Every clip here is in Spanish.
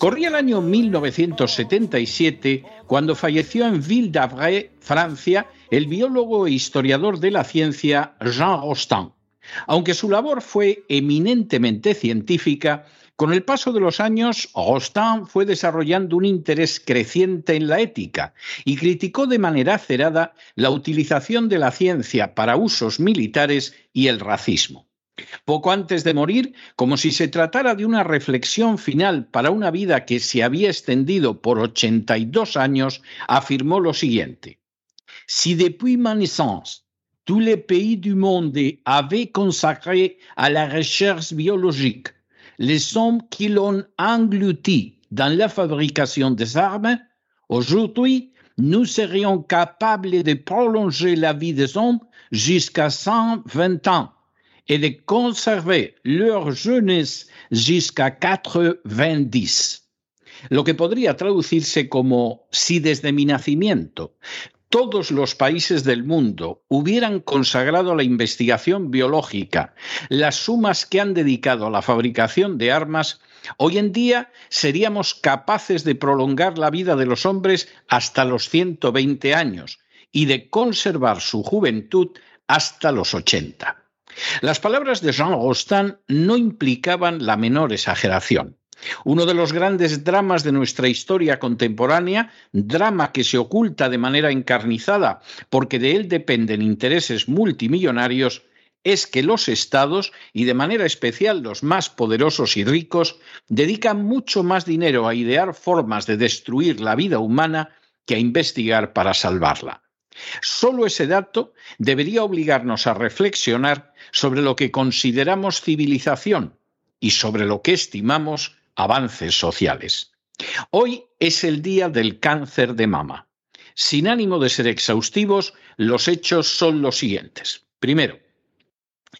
Corría el año 1977 cuando falleció en Ville d'Avray, Francia, el biólogo e historiador de la ciencia Jean Rostand. Aunque su labor fue eminentemente científica, con el paso de los años, Rostand fue desarrollando un interés creciente en la ética y criticó de manera acerada la utilización de la ciencia para usos militares y el racismo. Poco antes de morir, como si se tratara de una reflexión final para una vida que se había extendido por 82 años, afirmó lo siguiente. Si depuis ma naissance, tous les pays du monde avaient consacré à la recherche biologique les sommes qui l'ont englouti dans la fabrication des armes, aujourd'hui, nous serions capables de prolonger la vie des hommes jusqu'à 120 ans et de conserver leur jeunesse jusqu'à 90. Lo que podría traducirse como si desde mi nacimiento todos los países del mundo hubieran consagrado a la investigación biológica las sumas que han dedicado a la fabricación de armas, hoy en día seríamos capaces de prolongar la vida de los hombres hasta los 120 años y de conservar su juventud hasta los 80. Las palabras de Jean Rostand no implicaban la menor exageración. Uno de los grandes dramas de nuestra historia contemporánea, drama que se oculta de manera encarnizada porque de él dependen intereses multimillonarios, es que los estados, y de manera especial los más poderosos y ricos, dedican mucho más dinero a idear formas de destruir la vida humana que a investigar para salvarla. Solo ese dato debería obligarnos a reflexionar sobre lo que consideramos civilización y sobre lo que estimamos avances sociales. Hoy es el día del cáncer de mama. Sin ánimo de ser exhaustivos, los hechos son los siguientes. Primero,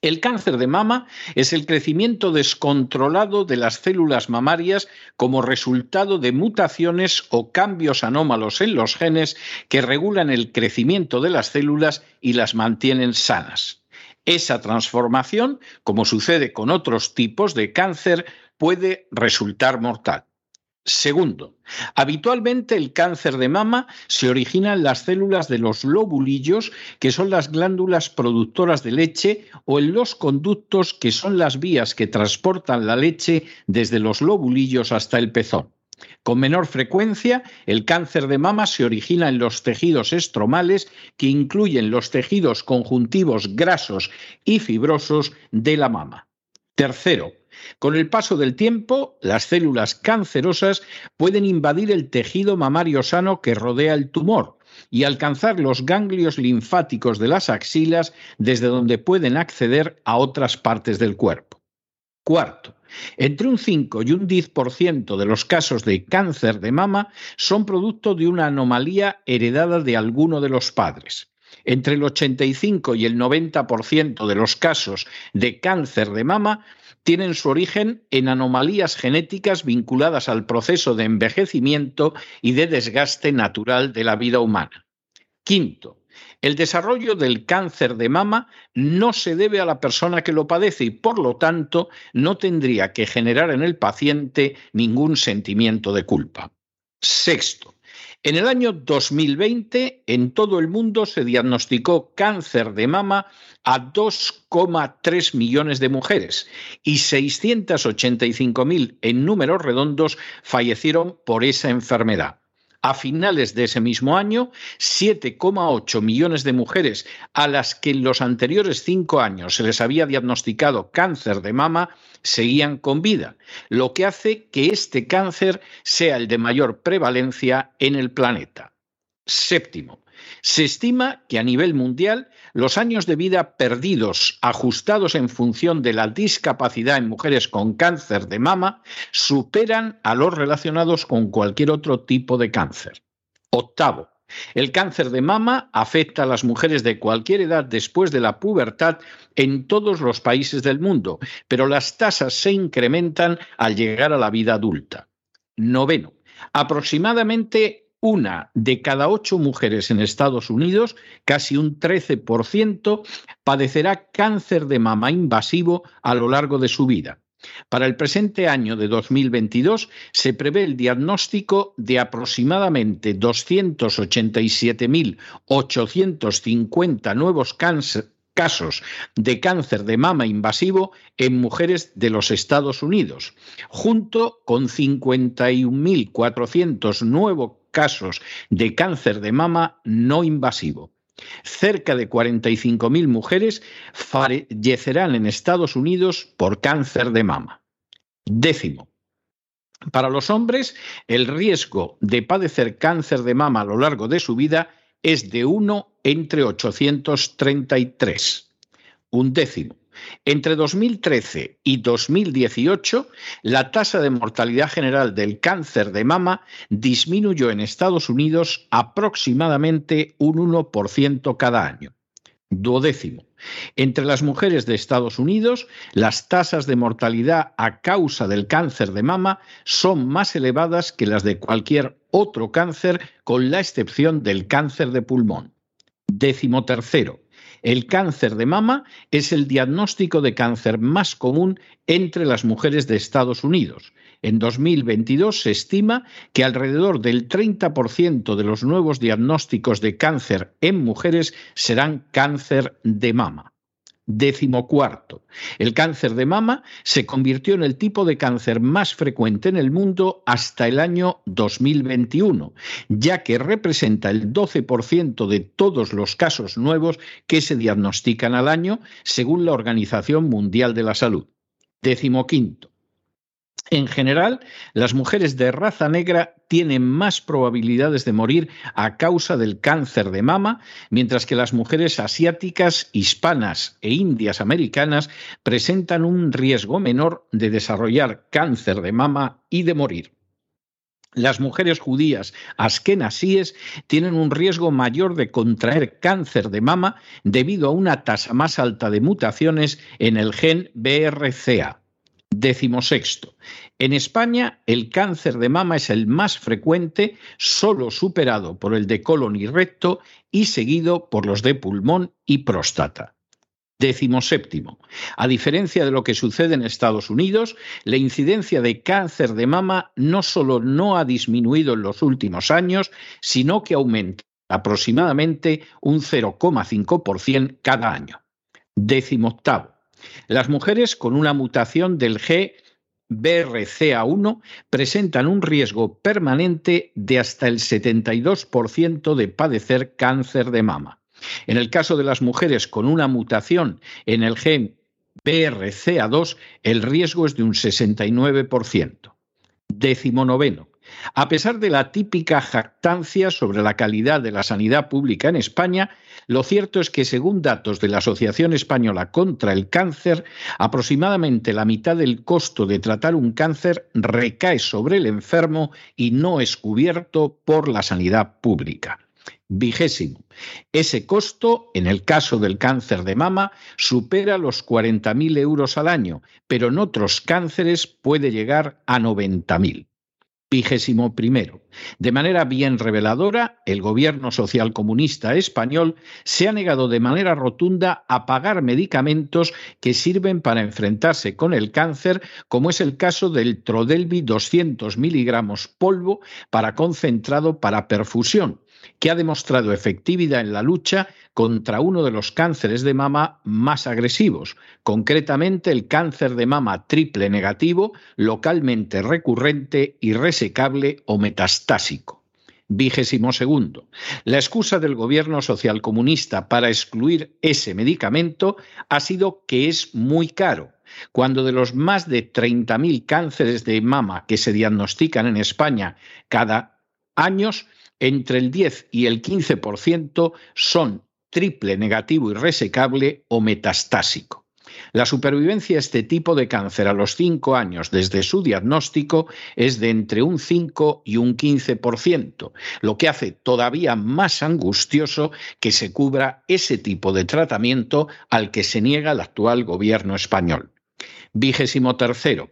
el cáncer de mama es el crecimiento descontrolado de las células mamarias como resultado de mutaciones o cambios anómalos en los genes que regulan el crecimiento de las células y las mantienen sanas. Esa transformación, como sucede con otros tipos de cáncer, puede resultar mortal. Segundo, habitualmente el cáncer de mama se origina en las células de los lobulillos, que son las glándulas productoras de leche, o en los conductos, que son las vías que transportan la leche desde los lobulillos hasta el pezón. Con menor frecuencia, el cáncer de mama se origina en los tejidos estromales, que incluyen los tejidos conjuntivos grasos y fibrosos de la mama. Tercero, con el paso del tiempo, las células cancerosas pueden invadir el tejido mamario sano que rodea el tumor y alcanzar los ganglios linfáticos de las axilas desde donde pueden acceder a otras partes del cuerpo. Cuarto, entre un 5 y un 10% de los casos de cáncer de mama son producto de una anomalía heredada de alguno de los padres. Entre el 85 y el 90% de los casos de cáncer de mama tienen su origen en anomalías genéticas vinculadas al proceso de envejecimiento y de desgaste natural de la vida humana. Quinto, el desarrollo del cáncer de mama no se debe a la persona que lo padece y por lo tanto no tendría que generar en el paciente ningún sentimiento de culpa. Sexto, en el año 2020 en todo el mundo se diagnosticó cáncer de mama a 2,3 millones de mujeres y 685.000 en números redondos fallecieron por esa enfermedad. A finales de ese mismo año, 7,8 millones de mujeres a las que en los anteriores cinco años se les había diagnosticado cáncer de mama seguían con vida, lo que hace que este cáncer sea el de mayor prevalencia en el planeta. Séptimo, se estima que a nivel mundial los años de vida perdidos ajustados en función de la discapacidad en mujeres con cáncer de mama superan a los relacionados con cualquier otro tipo de cáncer. Octavo, el cáncer de mama afecta a las mujeres de cualquier edad después de la pubertad en todos los países del mundo, pero las tasas se incrementan al llegar a la vida adulta. Noveno, aproximadamente una de cada ocho mujeres en Estados Unidos, casi un 13%, padecerá cáncer de mama invasivo a lo largo de su vida. Para el presente año de 2022 se prevé el diagnóstico de aproximadamente 287.850 nuevos casos de cáncer de mama invasivo en mujeres de los Estados Unidos, junto con 51.400 nuevos casos de cáncer de mama no invasivo. Cerca de 45.000 mujeres fallecerán en Estados Unidos por cáncer de mama. Décimo. Para los hombres, el riesgo de padecer cáncer de mama a lo largo de su vida es de 1 entre 833. Un décimo. Entre 2013 y 2018, la tasa de mortalidad general del cáncer de mama disminuyó en Estados Unidos aproximadamente un 1% cada año. Duodécimo. Entre las mujeres de Estados Unidos, las tasas de mortalidad a causa del cáncer de mama son más elevadas que las de cualquier otro cáncer, con la excepción del cáncer de pulmón. Décimo tercero. El cáncer de mama es el diagnóstico de cáncer más común entre las mujeres de Estados Unidos. En 2022 se estima que alrededor del 30% de los nuevos diagnósticos de cáncer en mujeres serán cáncer de mama. Décimo cuarto. El cáncer de mama se convirtió en el tipo de cáncer más frecuente en el mundo hasta el año 2021, ya que representa el 12% de todos los casos nuevos que se diagnostican al año, según la Organización Mundial de la Salud. Décimo quinto. En general, las mujeres de raza negra tienen más probabilidades de morir a causa del cáncer de mama, mientras que las mujeres asiáticas, hispanas e indias americanas presentan un riesgo menor de desarrollar cáncer de mama y de morir. Las mujeres judías askenasíes tienen un riesgo mayor de contraer cáncer de mama debido a una tasa más alta de mutaciones en el gen BRCA. Décimo sexto. En España, el cáncer de mama es el más frecuente, solo superado por el de colon y recto y seguido por los de pulmón y próstata. Décimo séptimo. A diferencia de lo que sucede en Estados Unidos, la incidencia de cáncer de mama no solo no ha disminuido en los últimos años, sino que aumenta aproximadamente un 0,5% cada año. Décimo octavo. Las mujeres con una mutación del G BRCA1 presentan un riesgo permanente de hasta el 72% de padecer cáncer de mama. En el caso de las mujeres con una mutación en el gen BRCA2, el riesgo es de un 69%. Décimo noveno. A pesar de la típica jactancia sobre la calidad de la sanidad pública en España, lo cierto es que, según datos de la Asociación Española contra el Cáncer, aproximadamente la mitad del costo de tratar un cáncer recae sobre el enfermo y no es cubierto por la sanidad pública. Vigésimo. Ese costo, en el caso del cáncer de mama, supera los 40.000 euros al año, pero en otros cánceres puede llegar a 90.000. Vigésimo primero. De manera bien reveladora, el gobierno socialcomunista español se ha negado de manera rotunda a pagar medicamentos que sirven para enfrentarse con el cáncer, como es el caso del Trodelvi 200 miligramos polvo para concentrado para perfusión, que ha demostrado efectividad en la lucha contra uno de los cánceres de mama más agresivos, concretamente el cáncer de mama triple negativo, localmente recurrente, irresecable o metastásico. Vigésimo segundo. La excusa del gobierno socialcomunista para excluir ese medicamento ha sido que es muy caro, cuando de los más de 30.000 cánceres de mama que se diagnostican en España cada año, entre el 10 y el 15% son triple negativo y resecable o metastásico. La supervivencia a este tipo de cáncer a los 5 años desde su diagnóstico es de entre un 5 y un 15%, lo que hace todavía más angustioso que se cubra ese tipo de tratamiento al que se niega el actual gobierno español. Vigésimo tercero.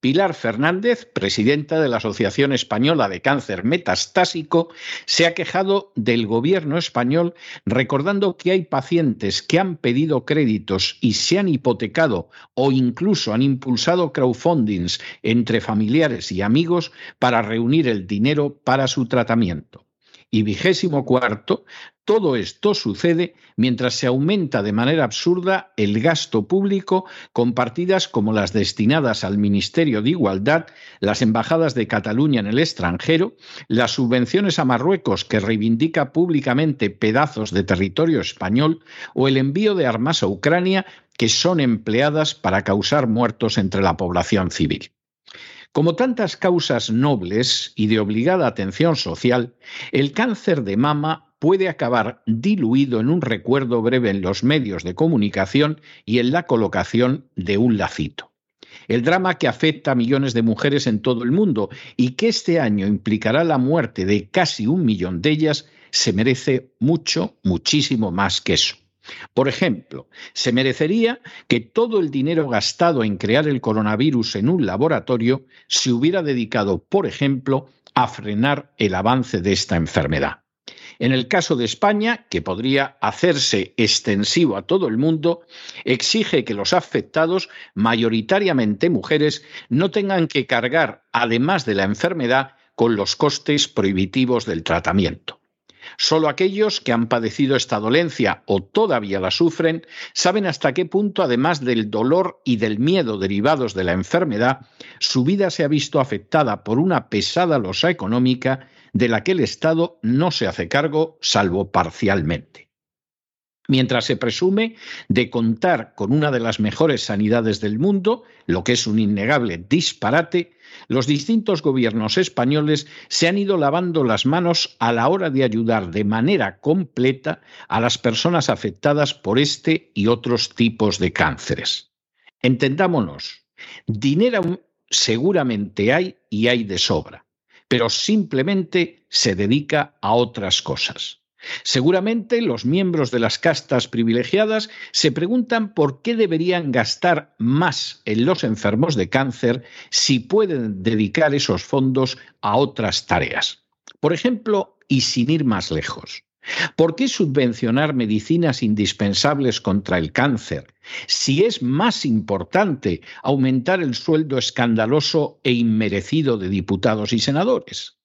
Pilar Fernández, presidenta de la Asociación Española de Cáncer Metastásico, se ha quejado del gobierno español recordando que hay pacientes que han pedido créditos y se han hipotecado o incluso han impulsado crowdfundings entre familiares y amigos para reunir el dinero para su tratamiento. Y vigésimo cuarto, todo esto sucede mientras se aumenta de manera absurda el gasto público con partidas como las destinadas al Ministerio de Igualdad, las embajadas de Cataluña en el extranjero, las subvenciones a Marruecos que reivindica públicamente pedazos de territorio español o el envío de armas a Ucrania que son empleadas para causar muertos entre la población civil. Como tantas causas nobles y de obligada atención social, el cáncer de mama puede acabar diluido en un recuerdo breve en los medios de comunicación y en la colocación de un lacito. El drama que afecta a millones de mujeres en todo el mundo y que este año implicará la muerte de casi un millón de ellas se merece mucho, muchísimo más que eso. Por ejemplo, se merecería que todo el dinero gastado en crear el coronavirus en un laboratorio se hubiera dedicado, por ejemplo, a frenar el avance de esta enfermedad. En el caso de España, que podría hacerse extensivo a todo el mundo, exige que los afectados, mayoritariamente mujeres, no tengan que cargar, además de la enfermedad, con los costes prohibitivos del tratamiento. Solo aquellos que han padecido esta dolencia o todavía la sufren saben hasta qué punto, además del dolor y del miedo derivados de la enfermedad, su vida se ha visto afectada por una pesada losa económica de la que el Estado no se hace cargo salvo parcialmente. Mientras se presume de contar con una de las mejores sanidades del mundo, lo que es un innegable disparate, los distintos gobiernos españoles se han ido lavando las manos a la hora de ayudar de manera completa a las personas afectadas por este y otros tipos de cánceres. Entendámonos, dinero seguramente hay y hay de sobra, pero simplemente se dedica a otras cosas. Seguramente los miembros de las castas privilegiadas se preguntan por qué deberían gastar más en los enfermos de cáncer si pueden dedicar esos fondos a otras tareas. Por ejemplo, y sin ir más lejos, ¿por qué subvencionar medicinas indispensables contra el cáncer si es más importante aumentar el sueldo escandaloso e inmerecido de diputados y senadores?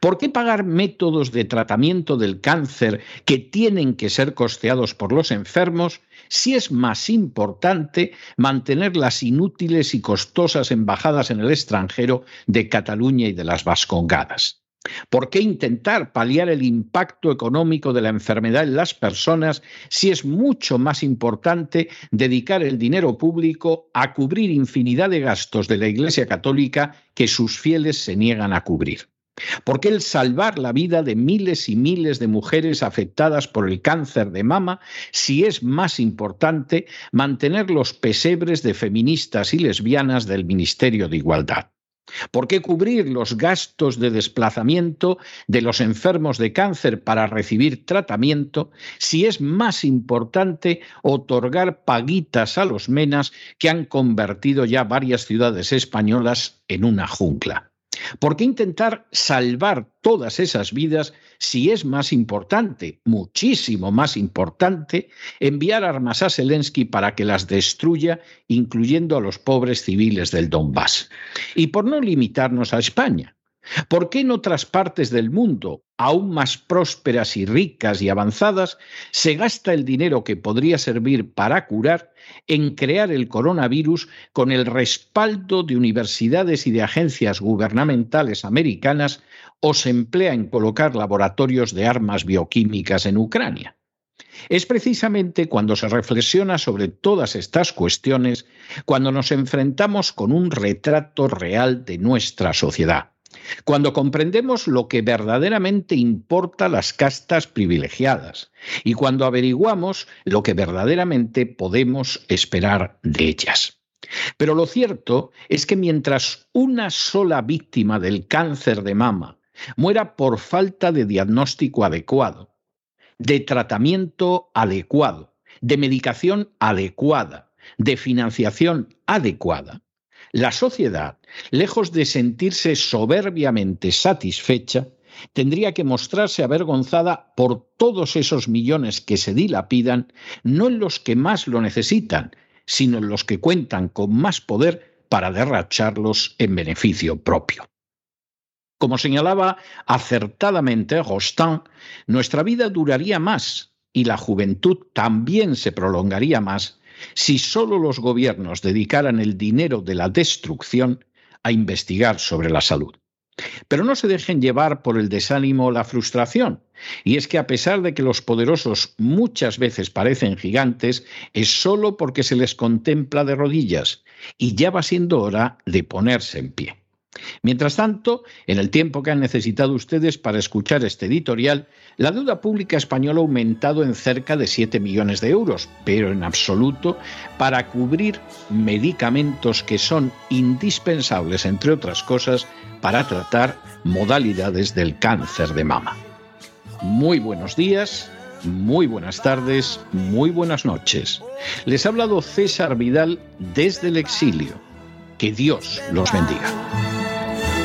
¿Por qué pagar métodos de tratamiento del cáncer que tienen que ser costeados por los enfermos si es más importante mantener las inútiles y costosas embajadas en el extranjero de Cataluña y de las Vascongadas? ¿Por qué intentar paliar el impacto económico de la enfermedad en las personas si es mucho más importante dedicar el dinero público a cubrir infinidad de gastos de la Iglesia Católica que sus fieles se niegan a cubrir? Porque el salvar la vida de miles y miles de mujeres afectadas por el cáncer de mama si es más importante mantener los pesebres de feministas y lesbianas del Ministerio de Igualdad. ¿Por qué cubrir los gastos de desplazamiento de los enfermos de cáncer para recibir tratamiento si es más importante otorgar paguitas a los menas que han convertido ya varias ciudades españolas en una jungla? ¿Por qué intentar salvar todas esas vidas si es más importante, muchísimo más importante, enviar armas a Zelensky para que las destruya, incluyendo a los pobres civiles del Donbass? Y por no limitarnos a España, ¿Por qué en otras partes del mundo, aún más prósperas y ricas y avanzadas, se gasta el dinero que podría servir para curar en crear el coronavirus con el respaldo de universidades y de agencias gubernamentales americanas o se emplea en colocar laboratorios de armas bioquímicas en Ucrania? Es precisamente cuando se reflexiona sobre todas estas cuestiones cuando nos enfrentamos con un retrato real de nuestra sociedad cuando comprendemos lo que verdaderamente importa las castas privilegiadas y cuando averiguamos lo que verdaderamente podemos esperar de ellas. Pero lo cierto es que mientras una sola víctima del cáncer de mama muera por falta de diagnóstico adecuado, de tratamiento adecuado, de medicación adecuada, de financiación adecuada, la sociedad, lejos de sentirse soberbiamente satisfecha, tendría que mostrarse avergonzada por todos esos millones que se dilapidan, no en los que más lo necesitan, sino en los que cuentan con más poder para derracharlos en beneficio propio. Como señalaba acertadamente Rostand, nuestra vida duraría más y la juventud también se prolongaría más si solo los gobiernos dedicaran el dinero de la destrucción a investigar sobre la salud. Pero no se dejen llevar por el desánimo o la frustración. Y es que a pesar de que los poderosos muchas veces parecen gigantes, es solo porque se les contempla de rodillas y ya va siendo hora de ponerse en pie. Mientras tanto, en el tiempo que han necesitado ustedes para escuchar este editorial, la deuda pública española ha aumentado en cerca de 7 millones de euros, pero en absoluto para cubrir medicamentos que son indispensables, entre otras cosas, para tratar modalidades del cáncer de mama. Muy buenos días, muy buenas tardes, muy buenas noches. Les ha hablado César Vidal desde el exilio. Que Dios los bendiga.